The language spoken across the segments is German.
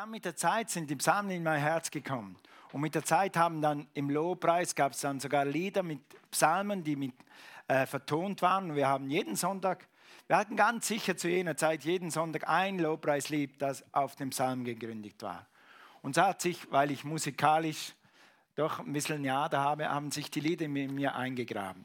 dann mit der Zeit sind die Psalmen in mein Herz gekommen. Und mit der Zeit haben dann im Lobpreis gab es dann sogar Lieder mit Psalmen, die mit, äh, vertont waren. Wir haben jeden Sonntag, wir hatten ganz sicher zu jener Zeit jeden Sonntag ein Lobpreislied, das auf dem Psalm gegründet war. Und so hat sich, weil ich musikalisch doch ein bisschen Jahre habe, haben sich die Lieder in mir eingegraben.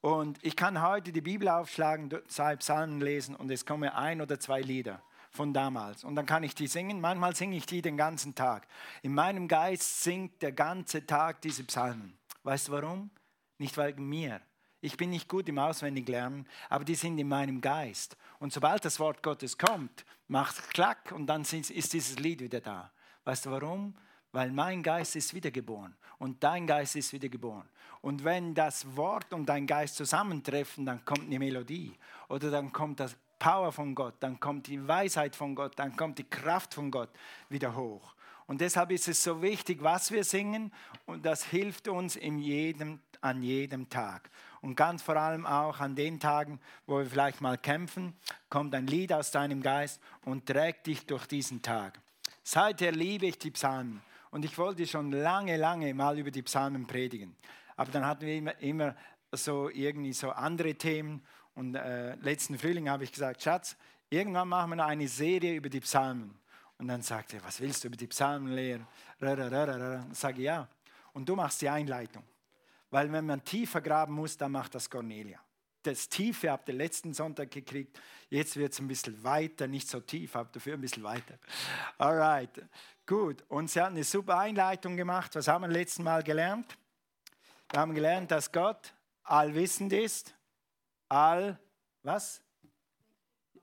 Und ich kann heute die Bibel aufschlagen, zwei Psalmen lesen und es kommen ein oder zwei Lieder von damals. Und dann kann ich die singen. Manchmal singe ich die den ganzen Tag. In meinem Geist singt der ganze Tag diese Psalmen. Weißt du warum? Nicht wegen mir. Ich bin nicht gut im Auswendiglernen, aber die sind in meinem Geist. Und sobald das Wort Gottes kommt, macht es klack und dann ist dieses Lied wieder da. Weißt du warum? Weil mein Geist ist wiedergeboren und dein Geist ist wiedergeboren. Und wenn das Wort und dein Geist zusammentreffen, dann kommt eine Melodie oder dann kommt das Power von Gott, dann kommt die Weisheit von Gott, dann kommt die Kraft von Gott wieder hoch. Und deshalb ist es so wichtig, was wir singen und das hilft uns in jedem, an jedem Tag. Und ganz vor allem auch an den Tagen, wo wir vielleicht mal kämpfen, kommt ein Lied aus deinem Geist und trägt dich durch diesen Tag. Seither liebe ich die Psalmen und ich wollte schon lange, lange mal über die Psalmen predigen. Aber dann hatten wir immer, immer so irgendwie so andere Themen und äh, letzten Frühling habe ich gesagt, Schatz, irgendwann machen wir noch eine Serie über die Psalmen. Und dann sagte er, was willst du über die Psalmen lehren? Ich sage ja. Und du machst die Einleitung. Weil wenn man tiefer graben muss, dann macht das Cornelia. Das Tiefe habt ihr letzten Sonntag gekriegt. Jetzt wird es ein bisschen weiter, nicht so tief, aber dafür ein bisschen weiter. Alright, gut. Und sie hat eine super Einleitung gemacht. Was haben wir letzten Mal gelernt? Wir haben gelernt, dass Gott allwissend ist all, was?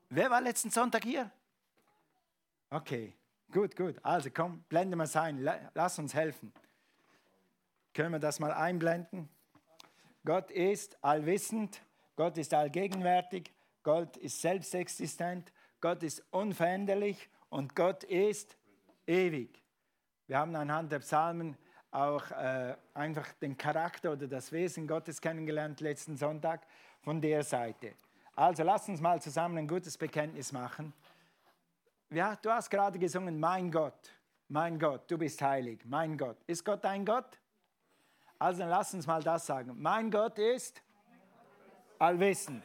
Wer war letzten Sonntag hier? Okay, gut, gut. Also komm, blende mal ein. Lass uns helfen. Können wir das mal einblenden? Gott ist allwissend, Gott ist allgegenwärtig, Gott ist selbstexistent, Gott ist unveränderlich und Gott ist ewig. Wir haben anhand der Psalmen auch äh, einfach den Charakter oder das Wesen Gottes kennengelernt letzten Sonntag von der Seite. Also lass uns mal zusammen ein gutes Bekenntnis machen. Ja, du hast gerade gesungen, mein Gott, mein Gott, du bist heilig, mein Gott. Ist Gott dein Gott? Also lass uns mal das sagen. Mein Gott ist allwissend.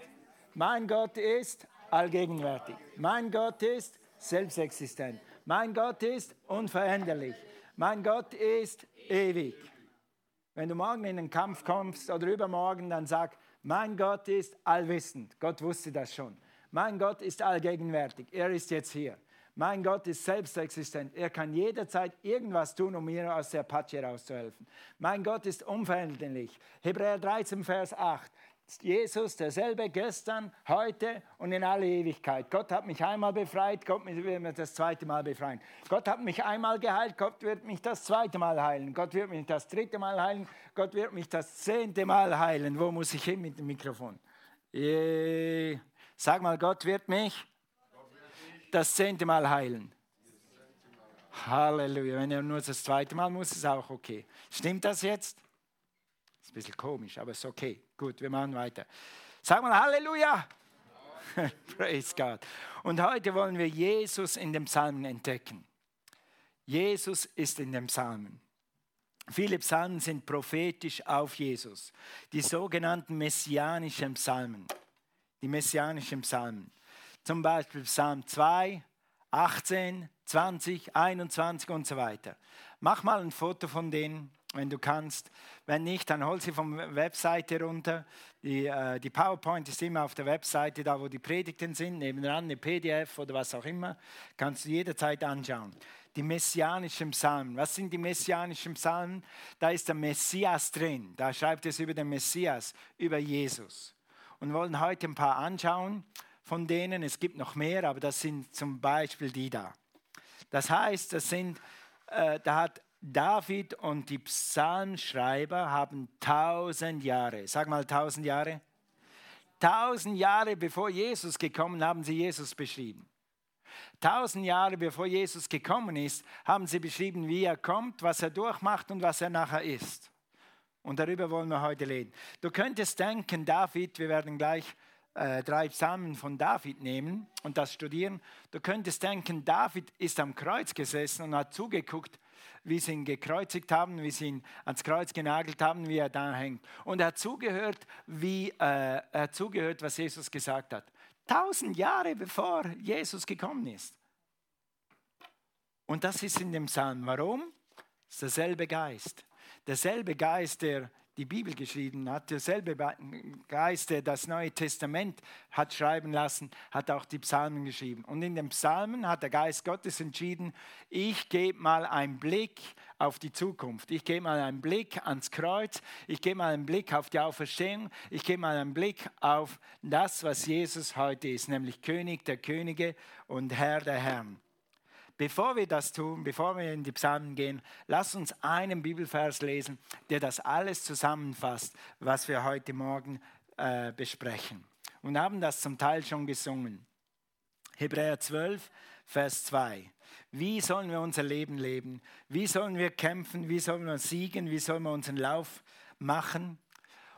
Mein Gott ist allgegenwärtig. Mein Gott ist selbstexistent. Mein Gott ist unveränderlich. Mein Gott ist ewig. Wenn du morgen in den Kampf kommst oder übermorgen, dann sag, mein Gott ist allwissend. Gott wusste das schon. Mein Gott ist allgegenwärtig. Er ist jetzt hier. Mein Gott ist selbstexistent. Er kann jederzeit irgendwas tun, um mir aus der Patsche rauszuhelfen. Mein Gott ist unveränderlich. Hebräer 13, Vers 8. Jesus derselbe gestern, heute und in alle Ewigkeit. Gott hat mich einmal befreit, Gott wird mich das zweite Mal befreien. Gott hat mich einmal geheilt, Gott wird mich das zweite Mal heilen. Gott wird mich das dritte Mal heilen, Gott wird mich das zehnte Mal heilen. Wo muss ich hin mit dem Mikrofon? Sag mal, Gott wird mich das zehnte Mal heilen. Halleluja. Wenn er nur das zweite Mal muss, ist auch okay. Stimmt das jetzt? Bisschen komisch, aber ist okay. Gut, wir machen weiter. Sag mal Halleluja. Praise God. Und heute wollen wir Jesus in dem Psalmen entdecken. Jesus ist in dem Psalmen. Viele Psalmen sind prophetisch auf Jesus. Die sogenannten messianischen Psalmen. Die messianischen Psalmen. Zum Beispiel Psalm 2, 18, 20, 21 und so weiter. Mach mal ein Foto von denen wenn du kannst. Wenn nicht, dann hol sie vom Webseite runter. Die, äh, die PowerPoint ist immer auf der Webseite, da wo die Predigten sind, nebenan eine PDF oder was auch immer. Kannst du jederzeit anschauen. Die messianischen Psalmen. Was sind die messianischen Psalmen? Da ist der Messias drin. Da schreibt es über den Messias, über Jesus. Und wollen heute ein paar anschauen von denen. Es gibt noch mehr, aber das sind zum Beispiel die da. Das heißt, das sind, äh, da hat David und die Psalmschreiber haben tausend Jahre, sag mal tausend Jahre, tausend Jahre bevor Jesus gekommen, haben sie Jesus beschrieben. Tausend Jahre bevor Jesus gekommen ist, haben sie beschrieben, wie er kommt, was er durchmacht und was er nachher ist. Und darüber wollen wir heute reden. Du könntest denken, David, wir werden gleich äh, drei Psalmen von David nehmen und das studieren, du könntest denken, David ist am Kreuz gesessen und hat zugeguckt, wie sie ihn gekreuzigt haben, wie sie ihn ans Kreuz genagelt haben, wie er da hängt. Und er hat zugehört, wie, äh, er zugehört, was Jesus gesagt hat. Tausend Jahre bevor Jesus gekommen ist. Und das ist in dem Psalm. Warum? Es ist derselbe Geist. Derselbe Geist, der die Bibel geschrieben hat, derselbe Geist, der das Neue Testament hat schreiben lassen, hat auch die Psalmen geschrieben. Und in den Psalmen hat der Geist Gottes entschieden, ich gebe mal einen Blick auf die Zukunft. Ich gebe mal einen Blick ans Kreuz, ich gebe mal einen Blick auf die Auferstehung, ich gebe mal einen Blick auf das, was Jesus heute ist, nämlich König der Könige und Herr der Herren. Bevor wir das tun, bevor wir in die Psalmen gehen, lass uns einen Bibelvers lesen, der das alles zusammenfasst, was wir heute Morgen äh, besprechen. Und haben das zum Teil schon gesungen. Hebräer 12, Vers 2. Wie sollen wir unser Leben leben? Wie sollen wir kämpfen? Wie sollen wir siegen? Wie sollen wir unseren Lauf machen?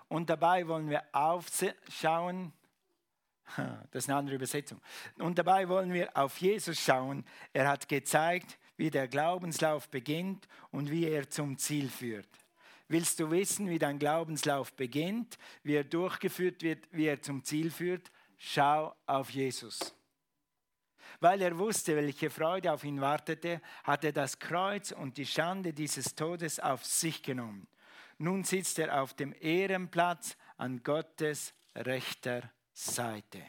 Und dabei wollen wir aufschauen das ist eine andere Übersetzung. Und dabei wollen wir auf Jesus schauen. Er hat gezeigt, wie der Glaubenslauf beginnt und wie er zum Ziel führt. Willst du wissen, wie dein Glaubenslauf beginnt, wie er durchgeführt wird, wie er zum Ziel führt? Schau auf Jesus. Weil er wusste, welche Freude auf ihn wartete, hat er das Kreuz und die Schande dieses Todes auf sich genommen. Nun sitzt er auf dem Ehrenplatz an Gottes rechter Seite.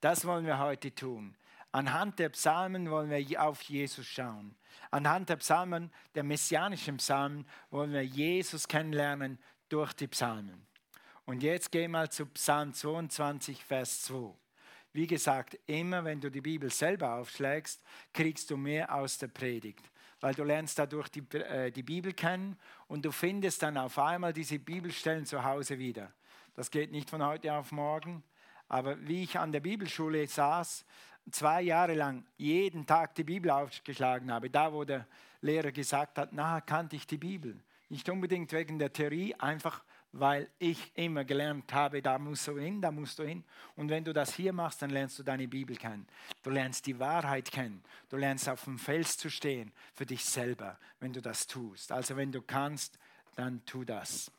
Das wollen wir heute tun. Anhand der Psalmen wollen wir auf Jesus schauen. Anhand der Psalmen, der messianischen Psalmen, wollen wir Jesus kennenlernen durch die Psalmen. Und jetzt geh mal zu Psalm 22, Vers 2. Wie gesagt, immer wenn du die Bibel selber aufschlägst, kriegst du mehr aus der Predigt, weil du lernst dadurch die, äh, die Bibel kennen und du findest dann auf einmal diese Bibelstellen zu Hause wieder. Das geht nicht von heute auf morgen. Aber wie ich an der Bibelschule saß, zwei Jahre lang jeden Tag die Bibel aufgeschlagen habe, da wo der Lehrer gesagt hat, na, kannte ich die Bibel. Nicht unbedingt wegen der Theorie, einfach weil ich immer gelernt habe, da musst du hin, da musst du hin. Und wenn du das hier machst, dann lernst du deine Bibel kennen. Du lernst die Wahrheit kennen. Du lernst auf dem Fels zu stehen für dich selber, wenn du das tust. Also wenn du kannst, dann tu das.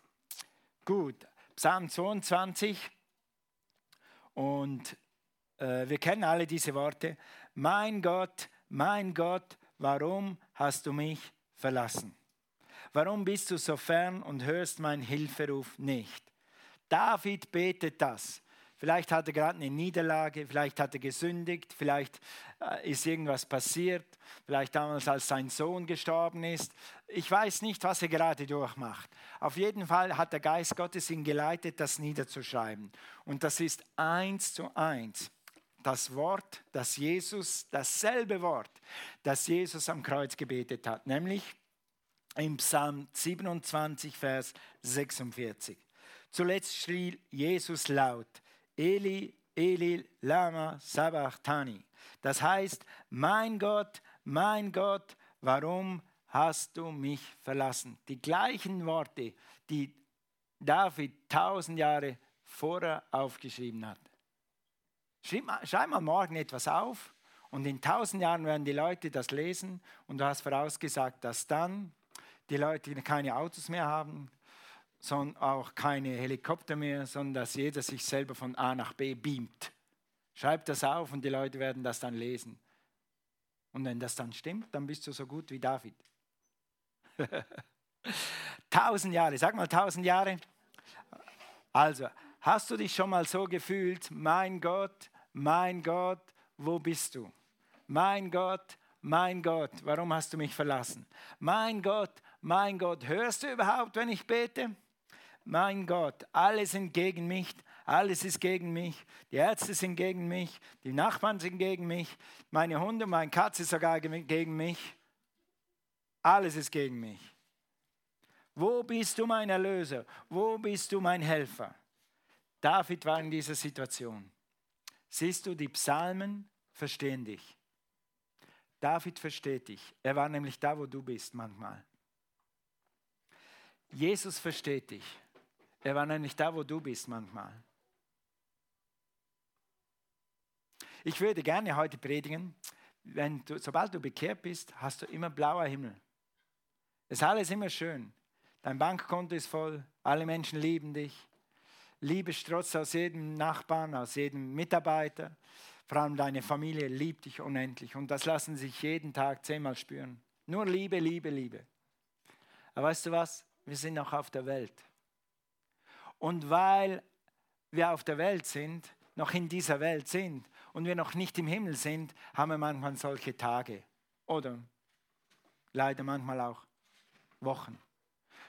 Gut, Psalm 22. Und äh, wir kennen alle diese Worte. Mein Gott, mein Gott, warum hast du mich verlassen? Warum bist du so fern und hörst meinen Hilferuf nicht? David betet das. Vielleicht hat er gerade eine Niederlage, vielleicht hat er gesündigt, vielleicht äh, ist irgendwas passiert, vielleicht damals, als sein Sohn gestorben ist. Ich weiß nicht, was er gerade durchmacht. Auf jeden Fall hat der Geist Gottes ihn geleitet, das niederzuschreiben. Und das ist eins zu eins das Wort, das Jesus, dasselbe Wort, das Jesus am Kreuz gebetet hat, nämlich im Psalm 27, Vers 46. Zuletzt schrie Jesus laut, Eli, Eli, Lama, Sabachthani. Das heißt, mein Gott, mein Gott, warum hast du mich verlassen? Die gleichen Worte, die David tausend Jahre vorher aufgeschrieben hat. Schreib mal, schreib mal morgen etwas auf und in tausend Jahren werden die Leute das lesen und du hast vorausgesagt, dass dann die Leute keine Autos mehr haben, sondern auch keine Helikopter mehr, sondern dass jeder sich selber von A nach B beamt. Schreib das auf und die Leute werden das dann lesen. Und wenn das dann stimmt, dann bist du so gut wie David. tausend Jahre, sag mal tausend Jahre. Also, hast du dich schon mal so gefühlt, mein Gott, mein Gott, wo bist du? Mein Gott, mein Gott, warum hast du mich verlassen? Mein Gott, mein Gott, hörst du überhaupt, wenn ich bete? Mein Gott, alle sind gegen mich, alles ist gegen mich, die Ärzte sind gegen mich, die Nachbarn sind gegen mich, meine Hunde, meine Katze sogar gegen mich. Alles ist gegen mich. Wo bist du mein Erlöser? Wo bist du mein Helfer? David war in dieser Situation. Siehst du, die Psalmen verstehen dich. David versteht dich. Er war nämlich da, wo du bist manchmal. Jesus versteht dich. Er war nämlich da, wo du bist manchmal. Ich würde gerne heute predigen, wenn du, sobald du bekehrt bist, hast du immer blauer Himmel. Es ist alles immer schön. Dein Bankkonto ist voll, alle Menschen lieben dich. Liebe strotzt aus jedem Nachbarn, aus jedem Mitarbeiter. Vor allem deine Familie liebt dich unendlich und das lassen sich jeden Tag zehnmal spüren. Nur Liebe, Liebe, Liebe. Aber weißt du was? Wir sind noch auf der Welt. Und weil wir auf der Welt sind, noch in dieser Welt sind und wir noch nicht im Himmel sind, haben wir manchmal solche Tage oder leider manchmal auch Wochen,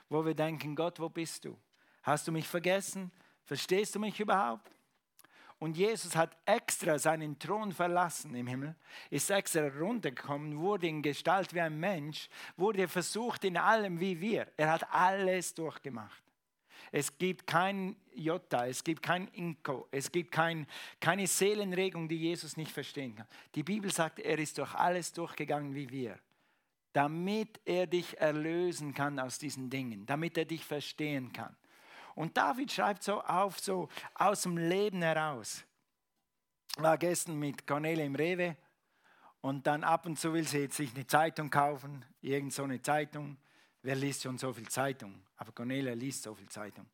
wo wir denken, Gott, wo bist du? Hast du mich vergessen? Verstehst du mich überhaupt? Und Jesus hat extra seinen Thron verlassen im Himmel, ist extra runtergekommen, wurde in Gestalt wie ein Mensch, wurde versucht in allem wie wir. Er hat alles durchgemacht. Es gibt kein Jota, es gibt kein Inko, es gibt kein, keine Seelenregung, die Jesus nicht verstehen kann. Die Bibel sagt, er ist durch alles durchgegangen wie wir, damit er dich erlösen kann aus diesen Dingen, damit er dich verstehen kann. Und David schreibt so auf, so aus dem Leben heraus. War gestern mit Cornelia im Rewe und dann ab und zu will sie jetzt sich eine Zeitung kaufen, irgend so eine Zeitung. Wer liest schon so viel Zeitung? Aber Cornelia liest so viel Zeitung.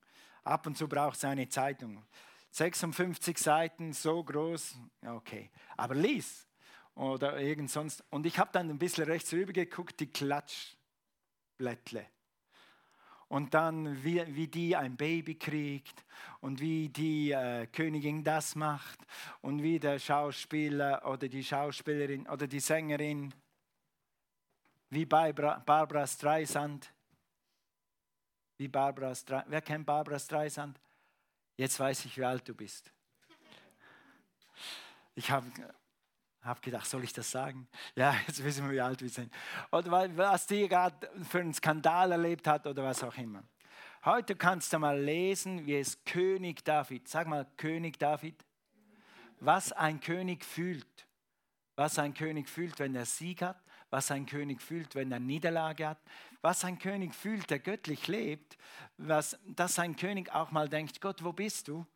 Ab und zu braucht sie eine Zeitung. 56 Seiten, so groß, okay. Aber lies. Oder irgend sonst. Und ich habe dann ein bisschen rechts rüber geguckt, die Klatschblättle. Und dann, wie, wie die ein Baby kriegt und wie die äh, Königin das macht und wie der Schauspieler oder die Schauspielerin oder die Sängerin wie Barbara, Barbara Streisand. Wie Barbara Streisand. Wer kennt Barbara Streisand? Jetzt weiß ich, wie alt du bist. Ich habe hab gedacht, soll ich das sagen? Ja, jetzt wissen wir, wie alt wir sind. Oder was die gerade für einen Skandal erlebt hat oder was auch immer. Heute kannst du mal lesen, wie es König David, sag mal König David, was ein König fühlt. Was ein König fühlt, wenn er Sieg hat was ein König fühlt, wenn er Niederlage hat, was ein König fühlt, der göttlich lebt, was, dass ein König auch mal denkt, Gott, wo bist du?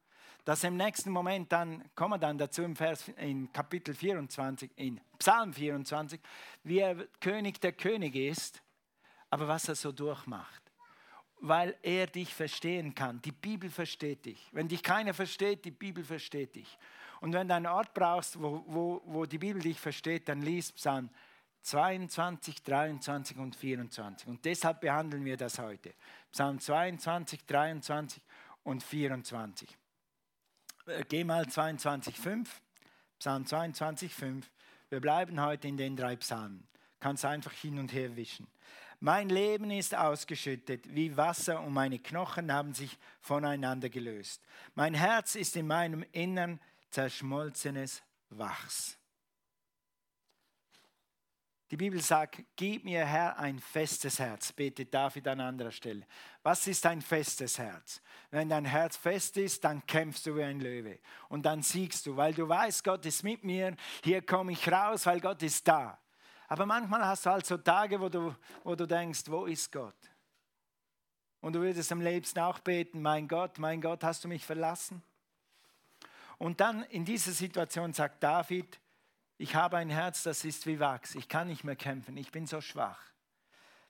Dass im nächsten Moment dann, kommen wir dann dazu im Vers, in Kapitel 24, in Psalm 24, wie er König der Könige ist, aber was er so durchmacht. Weil er dich verstehen kann. Die Bibel versteht dich. Wenn dich keiner versteht, die Bibel versteht dich. Und wenn du einen Ort brauchst, wo, wo, wo die Bibel dich versteht, dann liest Psalm 22, 23 und 24. Und deshalb behandeln wir das heute. Psalm 22, 23 und 24. Äh, geh mal 22, 5. Psalm 22, 5. Wir bleiben heute in den drei Psalmen. Kannst einfach hin und her wischen. Mein Leben ist ausgeschüttet wie Wasser und meine Knochen haben sich voneinander gelöst. Mein Herz ist in meinem Innern zerschmolzenes Wachs. Die Bibel sagt, gib mir Herr ein festes Herz, betet David an anderer Stelle. Was ist ein festes Herz? Wenn dein Herz fest ist, dann kämpfst du wie ein Löwe und dann siegst du, weil du weißt, Gott ist mit mir, hier komme ich raus, weil Gott ist da. Aber manchmal hast du halt so Tage, wo du, wo du denkst, wo ist Gott? Und du würdest am liebsten auch beten, mein Gott, mein Gott, hast du mich verlassen? Und dann in dieser Situation sagt David, ich habe ein Herz, das ist wie Wachs. Ich kann nicht mehr kämpfen. Ich bin so schwach.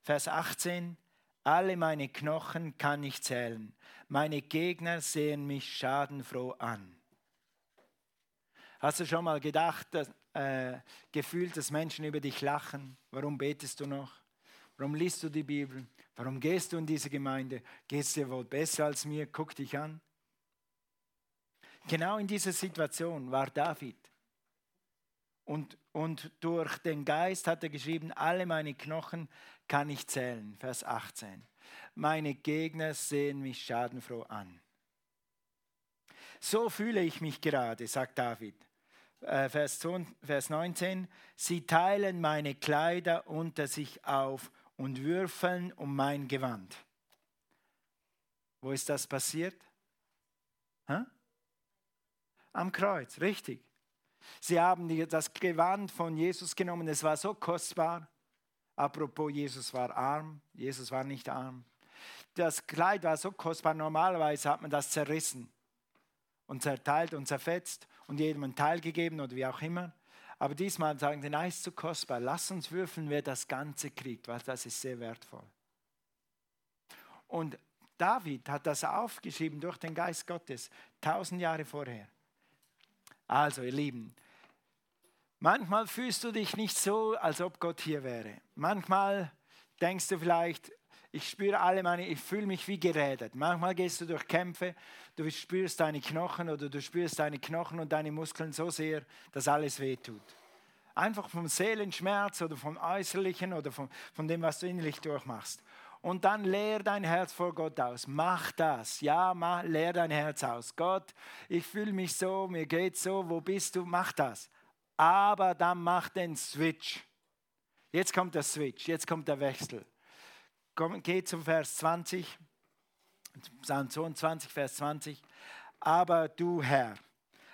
Vers 18. Alle meine Knochen kann ich zählen. Meine Gegner sehen mich schadenfroh an. Hast du schon mal gedacht, dass, äh, gefühlt, dass Menschen über dich lachen? Warum betest du noch? Warum liest du die Bibel? Warum gehst du in diese Gemeinde? Geht es dir wohl besser als mir? Guck dich an. Genau in dieser Situation war David. Und, und durch den Geist hat er geschrieben, alle meine Knochen kann ich zählen. Vers 18. Meine Gegner sehen mich schadenfroh an. So fühle ich mich gerade, sagt David. Äh, Vers 19. Sie teilen meine Kleider unter sich auf und würfeln um mein Gewand. Wo ist das passiert? Am Kreuz, richtig. Sie haben das Gewand von Jesus genommen, es war so kostbar. Apropos, Jesus war arm, Jesus war nicht arm. Das Kleid war so kostbar, normalerweise hat man das zerrissen und zerteilt und zerfetzt und jedem einen Teil gegeben oder wie auch immer. Aber diesmal sagen sie, nein, ist zu kostbar. Lass uns würfeln, wer das Ganze kriegt, weil das ist sehr wertvoll. Und David hat das aufgeschrieben durch den Geist Gottes, tausend Jahre vorher. Also, ihr Lieben, manchmal fühlst du dich nicht so, als ob Gott hier wäre. Manchmal denkst du vielleicht, ich spüre alle meine, ich fühle mich wie gerädert. Manchmal gehst du durch Kämpfe, du spürst deine Knochen oder du spürst deine Knochen und deine Muskeln so sehr, dass alles wehtut. Einfach vom Seelenschmerz oder vom Äußerlichen oder von, von dem, was du innerlich durchmachst. Und dann leer dein Herz vor Gott aus. Mach das. Ja, mach, leer dein Herz aus. Gott, ich fühle mich so, mir geht so, wo bist du? Mach das. Aber dann mach den Switch. Jetzt kommt der Switch, jetzt kommt der Wechsel. Komm, geh zum Vers 20, Psalm 22, Vers 20. Aber du Herr,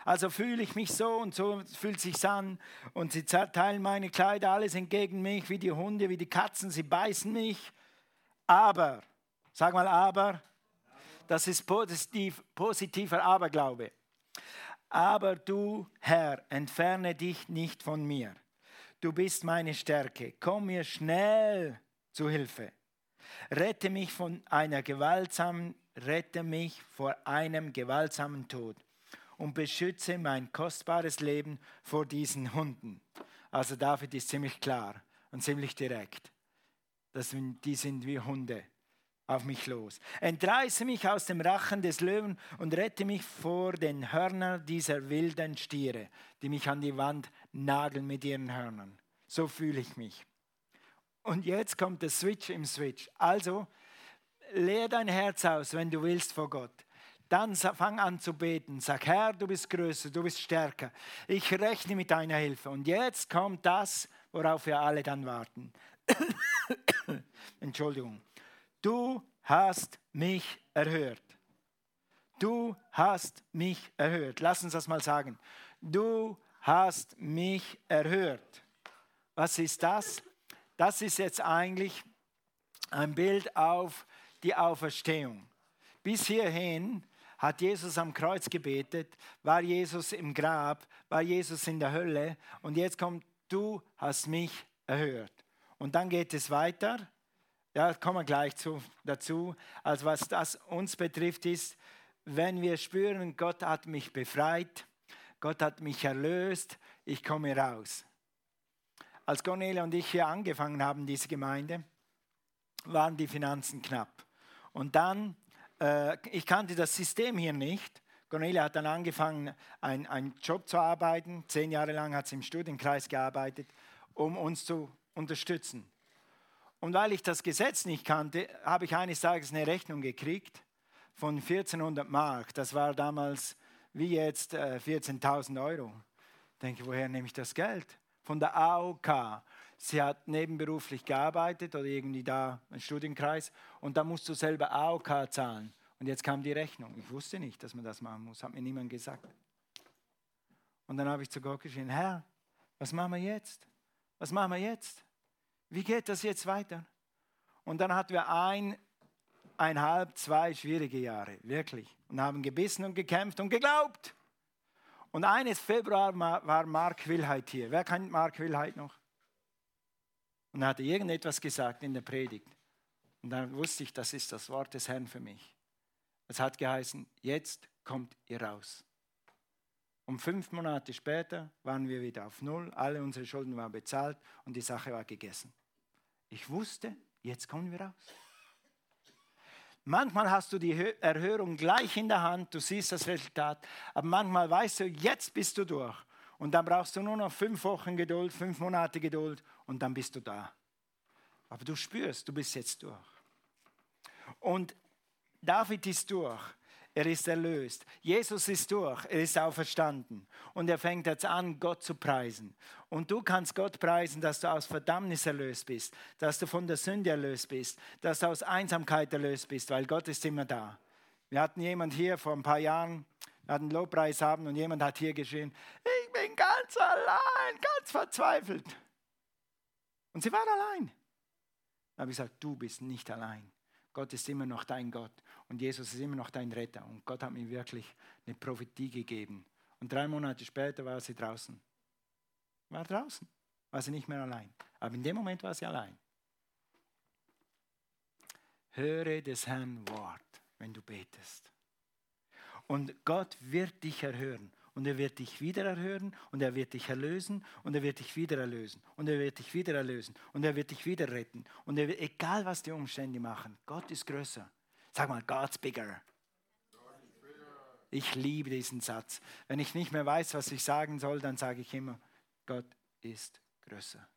also fühle ich mich so und so fühlt sich an und sie teilen meine Kleider alles entgegen mich, wie die Hunde, wie die Katzen, sie beißen mich. Aber, sag mal aber, das ist positiv, positiver Aberglaube. Aber du, Herr, entferne dich nicht von mir. Du bist meine Stärke. Komm mir schnell zu Hilfe. Rette mich von einer gewaltsamen, rette mich vor einem gewaltsamen Tod und beschütze mein kostbares Leben vor diesen Hunden. Also David ist ziemlich klar und ziemlich direkt. Das, die sind wie Hunde auf mich los. Entreiße mich aus dem Rachen des Löwen und rette mich vor den Hörnern dieser wilden Stiere, die mich an die Wand nageln mit ihren Hörnern. So fühle ich mich. Und jetzt kommt der Switch im Switch. Also, leer dein Herz aus, wenn du willst vor Gott. Dann fang an zu beten. Sag, Herr, du bist größer, du bist stärker. Ich rechne mit deiner Hilfe. Und jetzt kommt das, worauf wir alle dann warten. Entschuldigung. Du hast mich erhört. Du hast mich erhört. Lass uns das mal sagen. Du hast mich erhört. Was ist das? Das ist jetzt eigentlich ein Bild auf die Auferstehung. Bis hierhin hat Jesus am Kreuz gebetet, war Jesus im Grab, war Jesus in der Hölle und jetzt kommt, du hast mich erhört. Und dann geht es weiter. Ja, kommen wir gleich zu, dazu. Also was das uns betrifft, ist, wenn wir spüren, Gott hat mich befreit, Gott hat mich erlöst, ich komme raus. Als Cornelia und ich hier angefangen haben, diese Gemeinde, waren die Finanzen knapp. Und dann, äh, ich kannte das System hier nicht. Cornelia hat dann angefangen, einen Job zu arbeiten. Zehn Jahre lang hat sie im Studienkreis gearbeitet, um uns zu unterstützen. Und weil ich das Gesetz nicht kannte, habe ich eines Tages eine Rechnung gekriegt von 1400 Mark. Das war damals wie jetzt äh, 14.000 Euro. Ich denke, woher nehme ich das Geld? Von der AOK. Sie hat nebenberuflich gearbeitet oder irgendwie da ein Studienkreis und da musst du selber AOK zahlen. Und jetzt kam die Rechnung. Ich wusste nicht, dass man das machen muss, hat mir niemand gesagt. Und dann habe ich zu Gott geschrien, Herr, was machen wir jetzt? Was machen wir jetzt? Wie geht das jetzt weiter? Und dann hatten wir ein, eineinhalb, zwei schwierige Jahre, wirklich. Und haben gebissen und gekämpft und geglaubt. Und eines Februar war Mark Wilheid hier. Wer kennt Mark Wilheid noch? Und er hatte irgendetwas gesagt in der Predigt. Und dann wusste ich, das ist das Wort des Herrn für mich. Es hat geheißen, jetzt kommt ihr raus. Und fünf Monate später waren wir wieder auf Null, alle unsere Schulden waren bezahlt und die Sache war gegessen. Ich wusste, jetzt kommen wir raus. Manchmal hast du die Erhörung gleich in der Hand, du siehst das Resultat, aber manchmal weißt du, jetzt bist du durch. Und dann brauchst du nur noch fünf Wochen Geduld, fünf Monate Geduld und dann bist du da. Aber du spürst, du bist jetzt durch. Und David ist durch. Er ist erlöst. Jesus ist durch. Er ist auferstanden. Und er fängt jetzt an, Gott zu preisen. Und du kannst Gott preisen, dass du aus Verdammnis erlöst bist, dass du von der Sünde erlöst bist, dass du aus Einsamkeit erlöst bist, weil Gott ist immer da. Wir hatten jemand hier vor ein paar Jahren, wir hatten Lobpreis haben und jemand hat hier geschrien, ich bin ganz allein, ganz verzweifelt. Und sie war allein. Da habe ich gesagt, du bist nicht allein. Gott ist immer noch dein Gott und Jesus ist immer noch dein Retter. Und Gott hat mir wirklich eine Prophetie gegeben. Und drei Monate später war sie draußen. War draußen. War sie nicht mehr allein. Aber in dem Moment war sie allein. Höre des Herrn Wort, wenn du betest. Und Gott wird dich erhören. Und er wird dich wieder erhören und er wird dich erlösen und er wird dich wieder erlösen und er wird dich wieder erlösen und er wird dich wieder retten. Und er wird, egal was die Umstände machen, Gott ist größer. Sag mal, God's bigger. Ich liebe diesen Satz. Wenn ich nicht mehr weiß, was ich sagen soll, dann sage ich immer, Gott ist größer.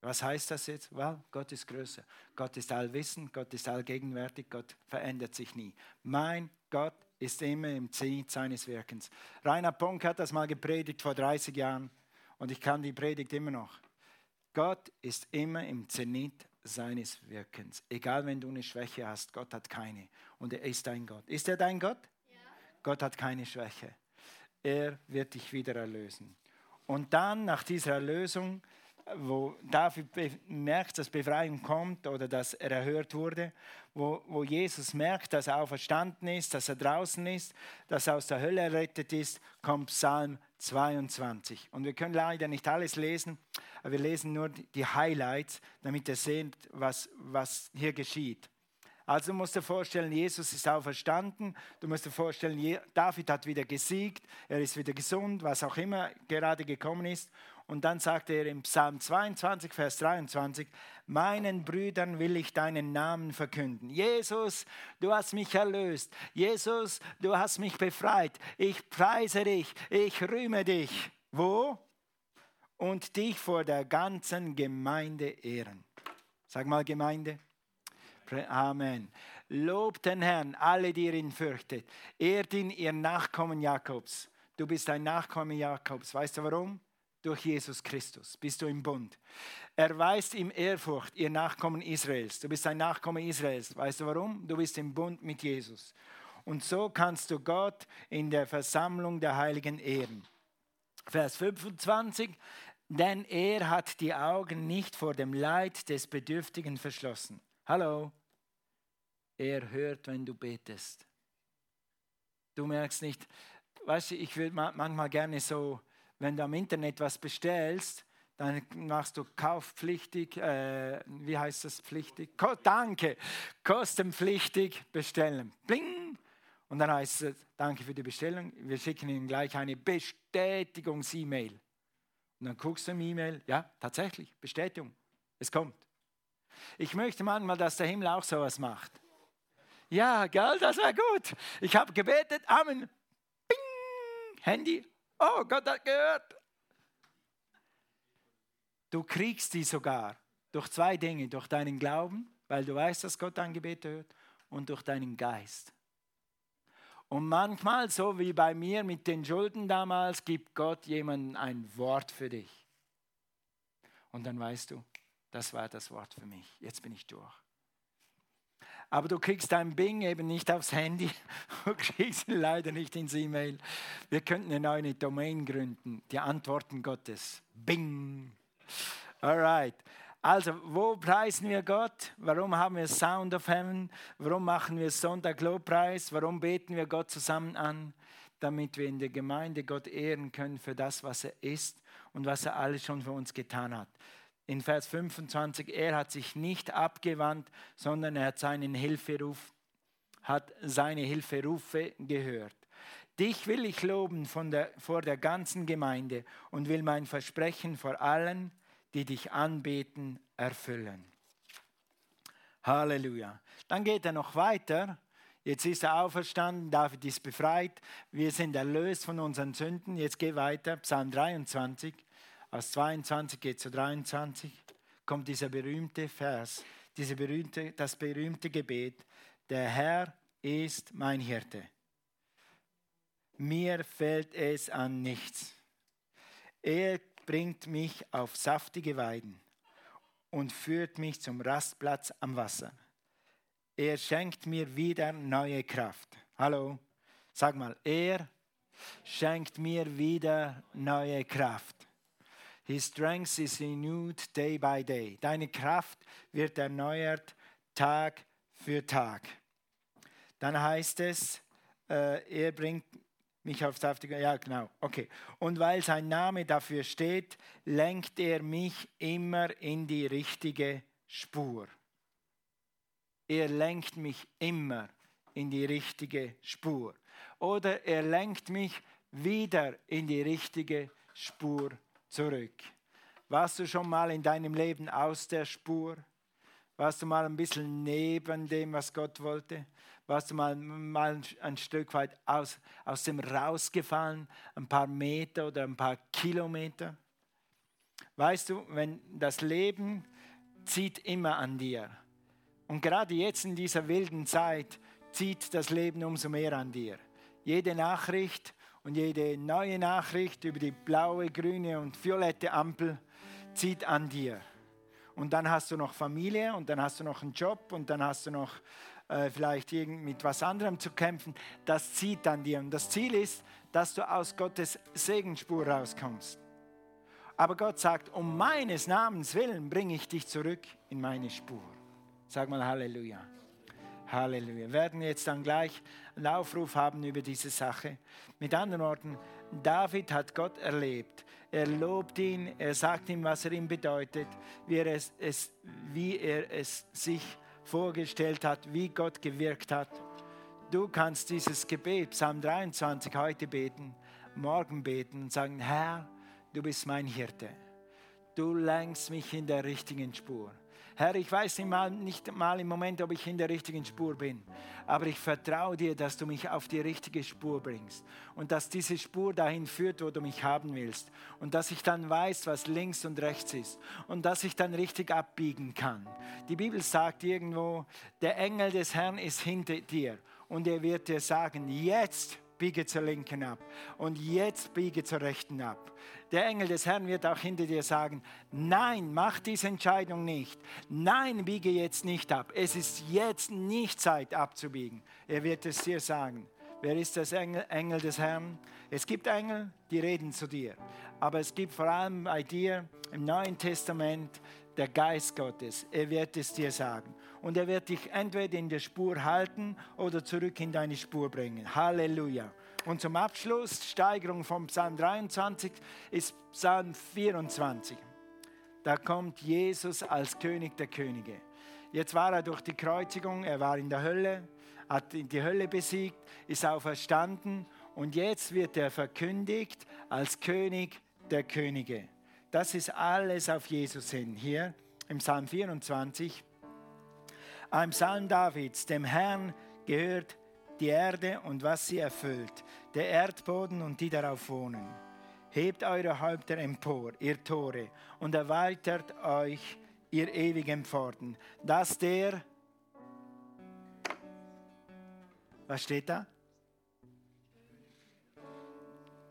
Was heißt das jetzt? Well, Gott ist größer. Gott ist allwissend, Gott ist allgegenwärtig, Gott verändert sich nie. Mein Gott ist immer im Zenit seines Wirkens. Rainer Ponk hat das mal gepredigt vor 30 Jahren und ich kann die Predigt immer noch. Gott ist immer im Zenit seines Wirkens. Egal, wenn du eine Schwäche hast, Gott hat keine. Und er ist dein Gott. Ist er dein Gott? Ja. Gott hat keine Schwäche. Er wird dich wieder erlösen. Und dann, nach dieser Erlösung, wo David merkt, dass Befreiung kommt oder dass er erhört wurde, wo, wo Jesus merkt, dass er auferstanden ist, dass er draußen ist, dass er aus der Hölle errettet ist, kommt Psalm 22. Und wir können leider nicht alles lesen, aber wir lesen nur die Highlights, damit ihr seht, was, was hier geschieht. Also du musst dir vorstellen, Jesus ist auferstanden. Du musst dir vorstellen, David hat wieder gesiegt, er ist wieder gesund, was auch immer gerade gekommen ist. Und dann sagt er im Psalm 22, Vers 23, meinen Brüdern will ich deinen Namen verkünden. Jesus, du hast mich erlöst. Jesus, du hast mich befreit. Ich preise dich, ich rühme dich. Wo? Und dich vor der ganzen Gemeinde ehren. Sag mal Gemeinde. Amen. Lobt den Herrn, alle, die ihn fürchtet. Ehrt ihn, ihr Nachkommen Jakobs. Du bist ein Nachkommen Jakobs. Weißt du warum? Durch Jesus Christus bist du im Bund. Erweist ihm Ehrfurcht, ihr Nachkommen Israels. Du bist ein Nachkommen Israels. Weißt du warum? Du bist im Bund mit Jesus. Und so kannst du Gott in der Versammlung der Heiligen ehren. Vers 25. Denn er hat die Augen nicht vor dem Leid des Bedürftigen verschlossen. Hallo. Er hört, wenn du betest. Du merkst nicht, weißt du, ich würde manchmal gerne so wenn du am Internet was bestellst, dann machst du kaufpflichtig, äh, wie heißt das pflichtig? Ko danke, kostenpflichtig bestellen. Bling! Und dann heißt es, danke für die Bestellung, wir schicken Ihnen gleich eine Bestätigungs-E-Mail. Und dann guckst du im E-Mail, ja, tatsächlich, Bestätigung, es kommt. Ich möchte manchmal, dass der Himmel auch sowas macht. Ja, gell, das wäre gut. Ich habe gebetet, Amen. Bing! Handy, Oh, Gott hat gehört. Du kriegst die sogar durch zwei Dinge, durch deinen Glauben, weil du weißt, dass Gott dein Gebet hört, und durch deinen Geist. Und manchmal, so wie bei mir mit den Schulden damals, gibt Gott jemandem ein Wort für dich. Und dann weißt du, das war das Wort für mich. Jetzt bin ich durch aber du kriegst dein Bing eben nicht aufs Handy, du kriegst ihn leider nicht ins E-Mail. Wir könnten eine neue Domain gründen, die Antworten Gottes. Bing. Alright. Also, wo preisen wir Gott? Warum haben wir Sound of Heaven? Warum machen wir Sonntag Lobpreis? Warum beten wir Gott zusammen an? Damit wir in der Gemeinde Gott ehren können für das, was er ist und was er alles schon für uns getan hat in Vers 25, er hat sich nicht abgewandt, sondern er hat seinen Hilferuf, hat seine Hilferufe gehört. Dich will ich loben der, vor der ganzen Gemeinde und will mein Versprechen vor allen, die dich anbeten, erfüllen. Halleluja. Dann geht er noch weiter. Jetzt ist er auferstanden, David ist befreit, wir sind erlöst von unseren Sünden. Jetzt geht weiter, Psalm 23. Aus 22 geht zu 23, kommt dieser berühmte Vers, diese berühmte, das berühmte Gebet, der Herr ist mein Hirte. Mir fällt es an nichts. Er bringt mich auf saftige Weiden und führt mich zum Rastplatz am Wasser. Er schenkt mir wieder neue Kraft. Hallo, sag mal, er schenkt mir wieder neue Kraft. His strength is renewed day by day. Deine Kraft wird erneuert Tag für Tag. Dann heißt es, äh, er bringt mich aufs Taftige, ja genau, okay. Und weil sein Name dafür steht, lenkt er mich immer in die richtige Spur. Er lenkt mich immer in die richtige Spur. Oder er lenkt mich wieder in die richtige Spur zurück. Warst du schon mal in deinem Leben aus der Spur? Warst du mal ein bisschen neben dem, was Gott wollte? Warst du mal, mal ein Stück weit aus, aus dem rausgefallen, ein paar Meter oder ein paar Kilometer? Weißt du, wenn das Leben zieht immer an dir. Und gerade jetzt in dieser wilden Zeit zieht das Leben umso mehr an dir. Jede Nachricht und jede neue Nachricht über die blaue, grüne und violette Ampel zieht an dir. Und dann hast du noch Familie und dann hast du noch einen Job und dann hast du noch äh, vielleicht mit was anderem zu kämpfen. Das zieht an dir. Und das Ziel ist, dass du aus Gottes Segenspur rauskommst. Aber Gott sagt, um meines Namens willen bringe ich dich zurück in meine Spur. Sag mal Halleluja. Halleluja. Wir werden jetzt dann gleich einen Aufruf haben über diese Sache. Mit anderen Worten, David hat Gott erlebt. Er lobt ihn, er sagt ihm, was er ihm bedeutet, wie er es, es, wie er es sich vorgestellt hat, wie Gott gewirkt hat. Du kannst dieses Gebet, Psalm 23, heute beten, morgen beten und sagen, Herr, du bist mein Hirte. Du lenkst mich in der richtigen Spur. Herr, ich weiß nicht mal, im Moment, ob ich in der richtigen Spur bin, aber ich vertraue dir, dass du mich auf die richtige Spur bringst und dass diese Spur dahin führt, wo du mich haben willst und dass ich dann weiß, was links und rechts ist und dass ich dann richtig abbiegen kann. Die Bibel sagt irgendwo, der Engel des Herrn ist hinter dir und er wird dir sagen, jetzt biege zur linken ab und jetzt biege zur rechten ab. Der Engel des Herrn wird auch hinter dir sagen, nein, mach diese Entscheidung nicht. Nein, biege jetzt nicht ab. Es ist jetzt nicht Zeit abzubiegen. Er wird es dir sagen. Wer ist das Engel, Engel des Herrn? Es gibt Engel, die reden zu dir. Aber es gibt vor allem bei dir im Neuen Testament der Geist Gottes. Er wird es dir sagen. Und er wird dich entweder in der Spur halten oder zurück in deine Spur bringen. Halleluja. Und zum Abschluss, Steigerung vom Psalm 23, ist Psalm 24. Da kommt Jesus als König der Könige. Jetzt war er durch die Kreuzigung, er war in der Hölle, hat die Hölle besiegt, ist auferstanden und jetzt wird er verkündigt als König der Könige. Das ist alles auf Jesus hin. Hier im Psalm 24, ein Psalm Davids, dem Herrn gehört die Erde und was sie erfüllt, der Erdboden und die darauf wohnen. Hebt eure Häupter empor, ihr Tore, und erweitert euch, ihr ewigen Pforten, dass der, was steht da?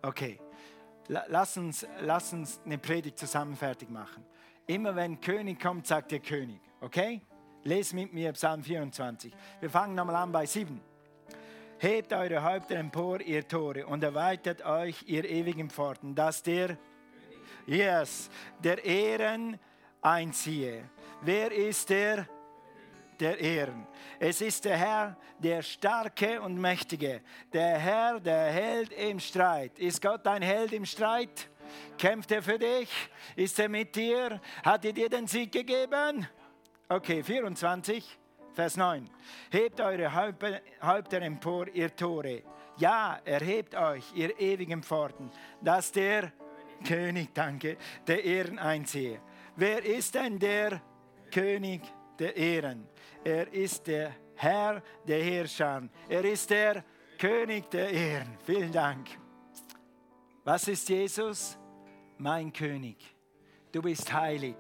Okay, lass uns, lass uns eine Predigt zusammen fertig machen. Immer wenn König kommt, sagt der König, okay? Les mit mir Psalm 24. Wir fangen nochmal an bei 7. Hebt eure Häupter empor, ihr Tore, und erweitert euch, ihr ewigen Pforten, dass der, yes, der Ehren einziehe. Wer ist der? Der Ehren. Es ist der Herr, der Starke und Mächtige, der Herr, der Held im Streit. Ist Gott ein Held im Streit? Kämpft er für dich? Ist er mit dir? Hat er dir den Sieg gegeben? Okay, 24. Vers 9. Hebt eure Häupter empor, ihr Tore. Ja, erhebt euch, ihr ewigen Pforten, dass der König, danke, der Ehren einziehe. Wer ist denn der König der Ehren? Er ist der Herr der Herrscher. Er ist der König der Ehren. Vielen Dank. Was ist Jesus? Mein König. Du bist heilig.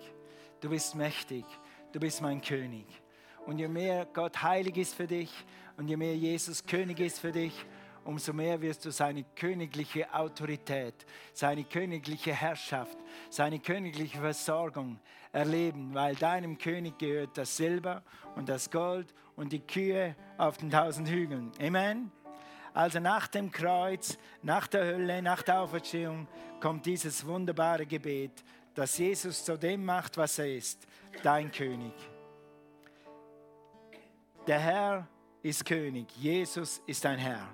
Du bist mächtig. Du bist mein König. Und je mehr Gott heilig ist für dich und je mehr Jesus König ist für dich, umso mehr wirst du seine königliche Autorität, seine königliche Herrschaft, seine königliche Versorgung erleben, weil deinem König gehört das Silber und das Gold und die Kühe auf den tausend Hügeln. Amen. Also nach dem Kreuz, nach der Hölle, nach der Auferstehung kommt dieses wunderbare Gebet, dass Jesus zu dem macht, was er ist, dein König. Der Herr ist König, Jesus ist ein Herr.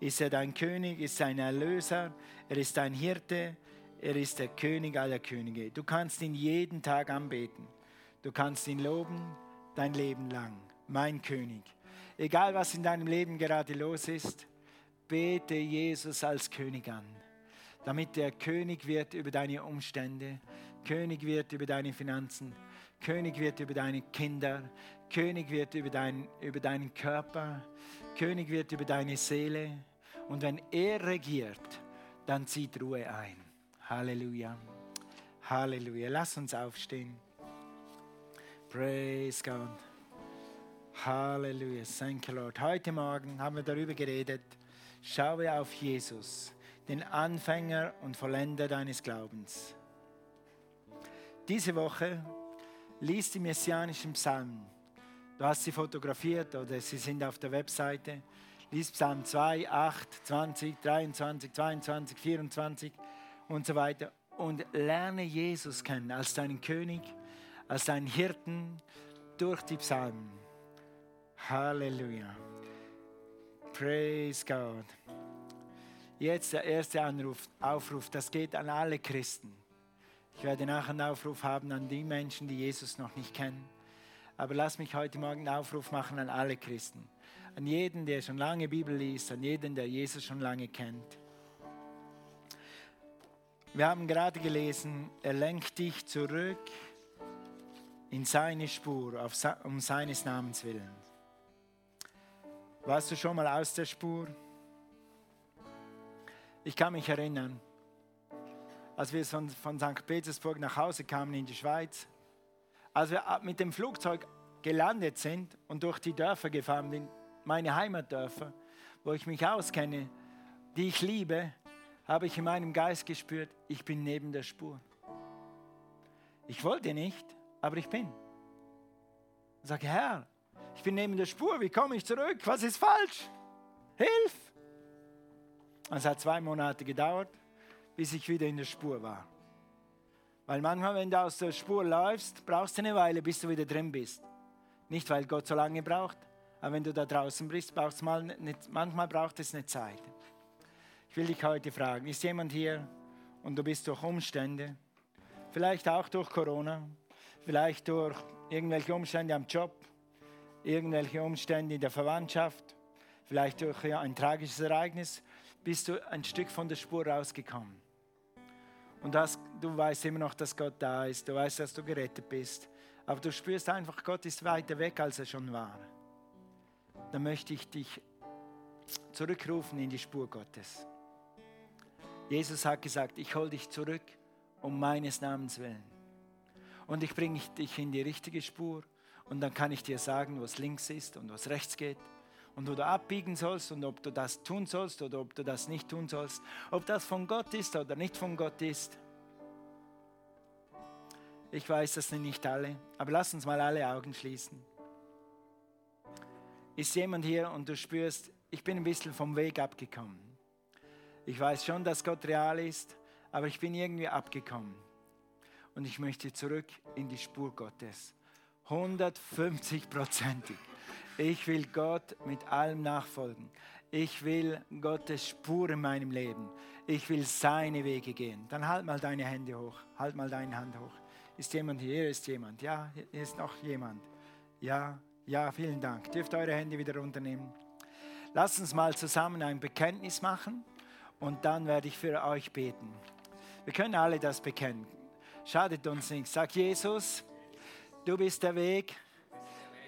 ist er dein König, ist sein Erlöser, er ist dein Hirte, er ist der König aller Könige. Du kannst ihn jeden Tag anbeten. Du kannst ihn loben dein Leben lang. Mein König. Egal was in deinem Leben gerade los ist, bete Jesus als König an, damit er König wird über deine Umstände, König wird über deine Finanzen, König wird über deine Kinder, König wird über, dein, über deinen Körper, König wird über deine Seele. Und wenn er regiert, dann zieht Ruhe ein. Halleluja. Halleluja. Lass uns aufstehen. Praise God. Halleluja. Thank you, Lord. Heute Morgen haben wir darüber geredet. Schaue auf Jesus, den Anfänger und Vollender deines Glaubens. Diese Woche liest die messianischen Psalmen. Du hast sie fotografiert oder sie sind auf der Webseite. Lies Psalm 2, 8, 20, 23, 22, 24 und so weiter. Und lerne Jesus kennen als deinen König, als deinen Hirten durch die Psalmen. Halleluja. Praise God. Jetzt der erste Anruf, Aufruf, das geht an alle Christen. Ich werde nachher einen Aufruf haben an die Menschen, die Jesus noch nicht kennen. Aber lass mich heute Morgen einen Aufruf machen an alle Christen. An jeden, der schon lange Bibel liest, an jeden, der Jesus schon lange kennt. Wir haben gerade gelesen, er lenkt dich zurück in seine Spur, um seines Namens willen. Warst du schon mal aus der Spur? Ich kann mich erinnern, als wir von, St. Petersburg nach Hause kamen in die Schweiz, als wir mit dem Flugzeug gelandet sind und durch die Dörfer gefahren sind, meine Heimatdörfer, wo ich mich auskenne, die ich liebe, habe ich in meinem Geist gespürt, ich bin neben der Spur. Ich wollte nicht, aber ich bin. Ich sage, Herr, ich bin neben der Spur, wie komme ich zurück? Was ist falsch? Hilf! Es hat zwei Monate gedauert, bis ich wieder in der Spur war. Weil manchmal, wenn du aus der Spur läufst, brauchst du eine Weile, bis du wieder drin bist. Nicht, weil Gott so lange braucht, aber wenn du da draußen bist, brauchst mal eine, manchmal braucht es eine Zeit. Ich will dich heute fragen, ist jemand hier und du bist durch Umstände, vielleicht auch durch Corona, vielleicht durch irgendwelche Umstände am Job, irgendwelche Umstände in der Verwandtschaft, vielleicht durch ein tragisches Ereignis, bist du ein Stück von der Spur rausgekommen. Und das, du weißt immer noch, dass Gott da ist. Du weißt, dass du gerettet bist. Aber du spürst einfach, Gott ist weiter weg, als er schon war. Dann möchte ich dich zurückrufen in die Spur Gottes. Jesus hat gesagt, ich hole dich zurück um meines Namens willen. Und ich bringe dich in die richtige Spur. Und dann kann ich dir sagen, was links ist und was rechts geht. Und du abbiegen sollst und ob du das tun sollst oder ob du das nicht tun sollst. Ob das von Gott ist oder nicht von Gott ist. Ich weiß, das sind nicht alle, aber lass uns mal alle Augen schließen. Ist jemand hier und du spürst, ich bin ein bisschen vom Weg abgekommen. Ich weiß schon, dass Gott real ist, aber ich bin irgendwie abgekommen. Und ich möchte zurück in die Spur Gottes. 150 prozentig. Ich will Gott mit allem nachfolgen. Ich will Gottes Spur in meinem Leben. Ich will seine Wege gehen. Dann halt mal deine Hände hoch. Halt mal deine Hand hoch. Ist jemand hier? Hier ist jemand. Ja, hier ist noch jemand. Ja, ja, vielen Dank. Dürft eure Hände wieder runternehmen. Lasst uns mal zusammen ein Bekenntnis machen und dann werde ich für euch beten. Wir können alle das bekennen. Schadet uns nichts. Sag Jesus, du bist der Weg,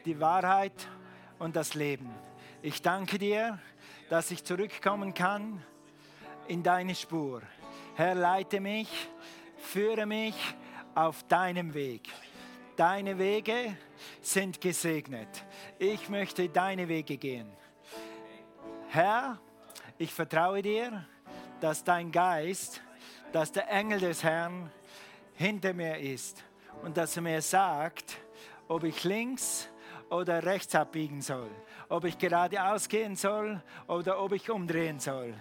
die Wahrheit und das Leben. Ich danke dir, dass ich zurückkommen kann in deine Spur. Herr, leite mich, führe mich auf deinem Weg. Deine Wege sind gesegnet. Ich möchte deine Wege gehen. Herr, ich vertraue dir, dass dein Geist, dass der Engel des Herrn hinter mir ist und dass er mir sagt, ob ich links oder rechts abbiegen soll, ob ich geradeaus gehen soll oder ob ich umdrehen soll.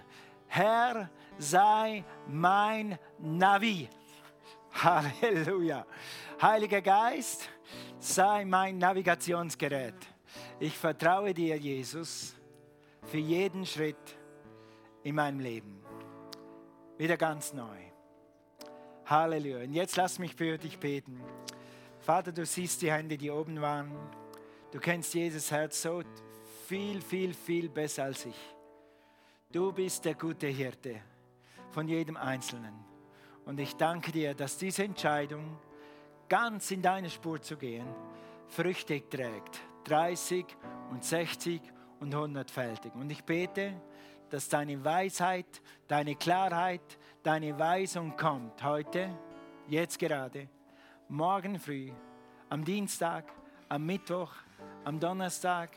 Herr, sei mein Navi. Halleluja. Heiliger Geist, sei mein Navigationsgerät. Ich vertraue dir, Jesus, für jeden Schritt, in meinem Leben. Wieder ganz neu. Halleluja. Und jetzt lass mich für dich beten. Vater, du siehst die Hände, die oben waren. Du kennst jedes Herz so viel, viel, viel besser als ich. Du bist der gute Hirte von jedem Einzelnen. Und ich danke dir, dass diese Entscheidung, ganz in deine Spur zu gehen, Früchte trägt. 30 und 60 und 100-fältig. Und ich bete, dass deine Weisheit, deine Klarheit, deine Weisung kommt heute, jetzt gerade, morgen früh, am Dienstag, am Mittwoch, am Donnerstag,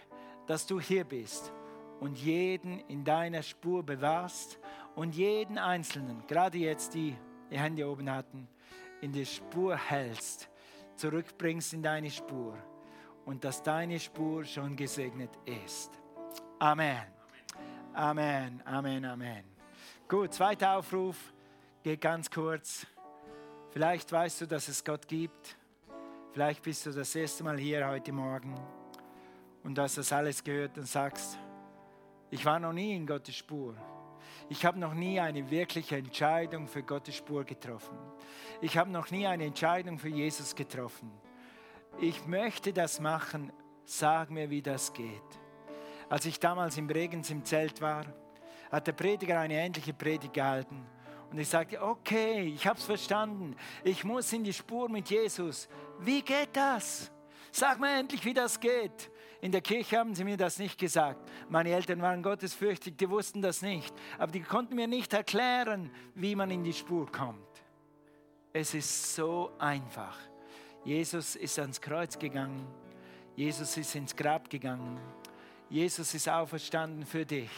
dass du hier bist und jeden in deiner Spur bewahrst und jeden Einzelnen, gerade jetzt die die Hände oben hatten, in die Spur hältst, zurückbringst in deine Spur und dass deine Spur schon gesegnet ist. Amen. Amen, Amen, Amen. Gut, zweiter Aufruf, geht ganz kurz. Vielleicht weißt du, dass es Gott gibt. Vielleicht bist du das erste Mal hier heute Morgen und hast das alles gehört und sagst, ich war noch nie in Gottes Spur. Ich habe noch nie eine wirkliche Entscheidung für Gottes Spur getroffen. Ich habe noch nie eine Entscheidung für Jesus getroffen. Ich möchte das machen. Sag mir, wie das geht. Als ich damals im Bregenz im Zelt war, hat der Prediger eine ähnliche Predigt gehalten. Und ich sagte, okay, ich habe es verstanden. Ich muss in die Spur mit Jesus. Wie geht das? Sag mir endlich, wie das geht. In der Kirche haben sie mir das nicht gesagt. Meine Eltern waren gottesfürchtig, die wussten das nicht. Aber die konnten mir nicht erklären, wie man in die Spur kommt. Es ist so einfach. Jesus ist ans Kreuz gegangen. Jesus ist ins Grab gegangen. Jesus ist auferstanden für dich,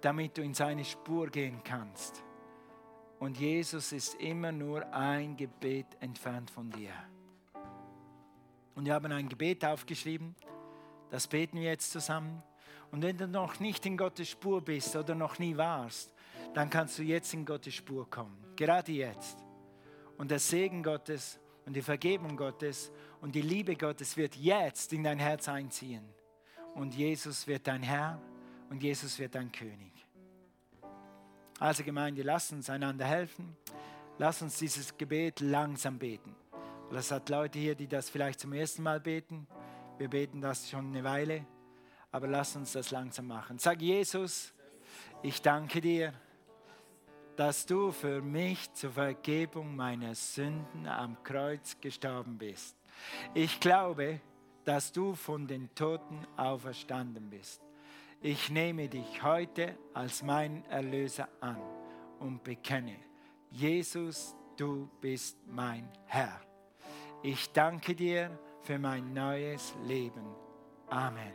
damit du in seine Spur gehen kannst. Und Jesus ist immer nur ein Gebet entfernt von dir. Und wir haben ein Gebet aufgeschrieben, das beten wir jetzt zusammen. Und wenn du noch nicht in Gottes Spur bist oder noch nie warst, dann kannst du jetzt in Gottes Spur kommen. Gerade jetzt. Und der Segen Gottes und die Vergebung Gottes und die Liebe Gottes wird jetzt in dein Herz einziehen und Jesus wird dein Herr und Jesus wird dein König. Also Gemeinde, lass uns einander helfen. Lass uns dieses Gebet langsam beten. Es hat Leute hier, die das vielleicht zum ersten Mal beten. Wir beten das schon eine Weile. Aber lass uns das langsam machen. Sag Jesus, ich danke dir, dass du für mich zur Vergebung meiner Sünden am Kreuz gestorben bist. Ich glaube, dass du von den Toten auferstanden bist. Ich nehme dich heute als mein Erlöser an und bekenne, Jesus, du bist mein Herr. Ich danke dir für mein neues Leben. Amen.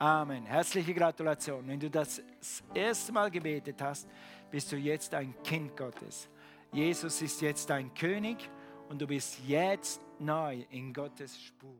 Amen. Herzliche Gratulation. Wenn du das, das erste Mal gebetet hast, bist du jetzt ein Kind Gottes. Jesus ist jetzt dein König und du bist jetzt neu in Gottes Spur.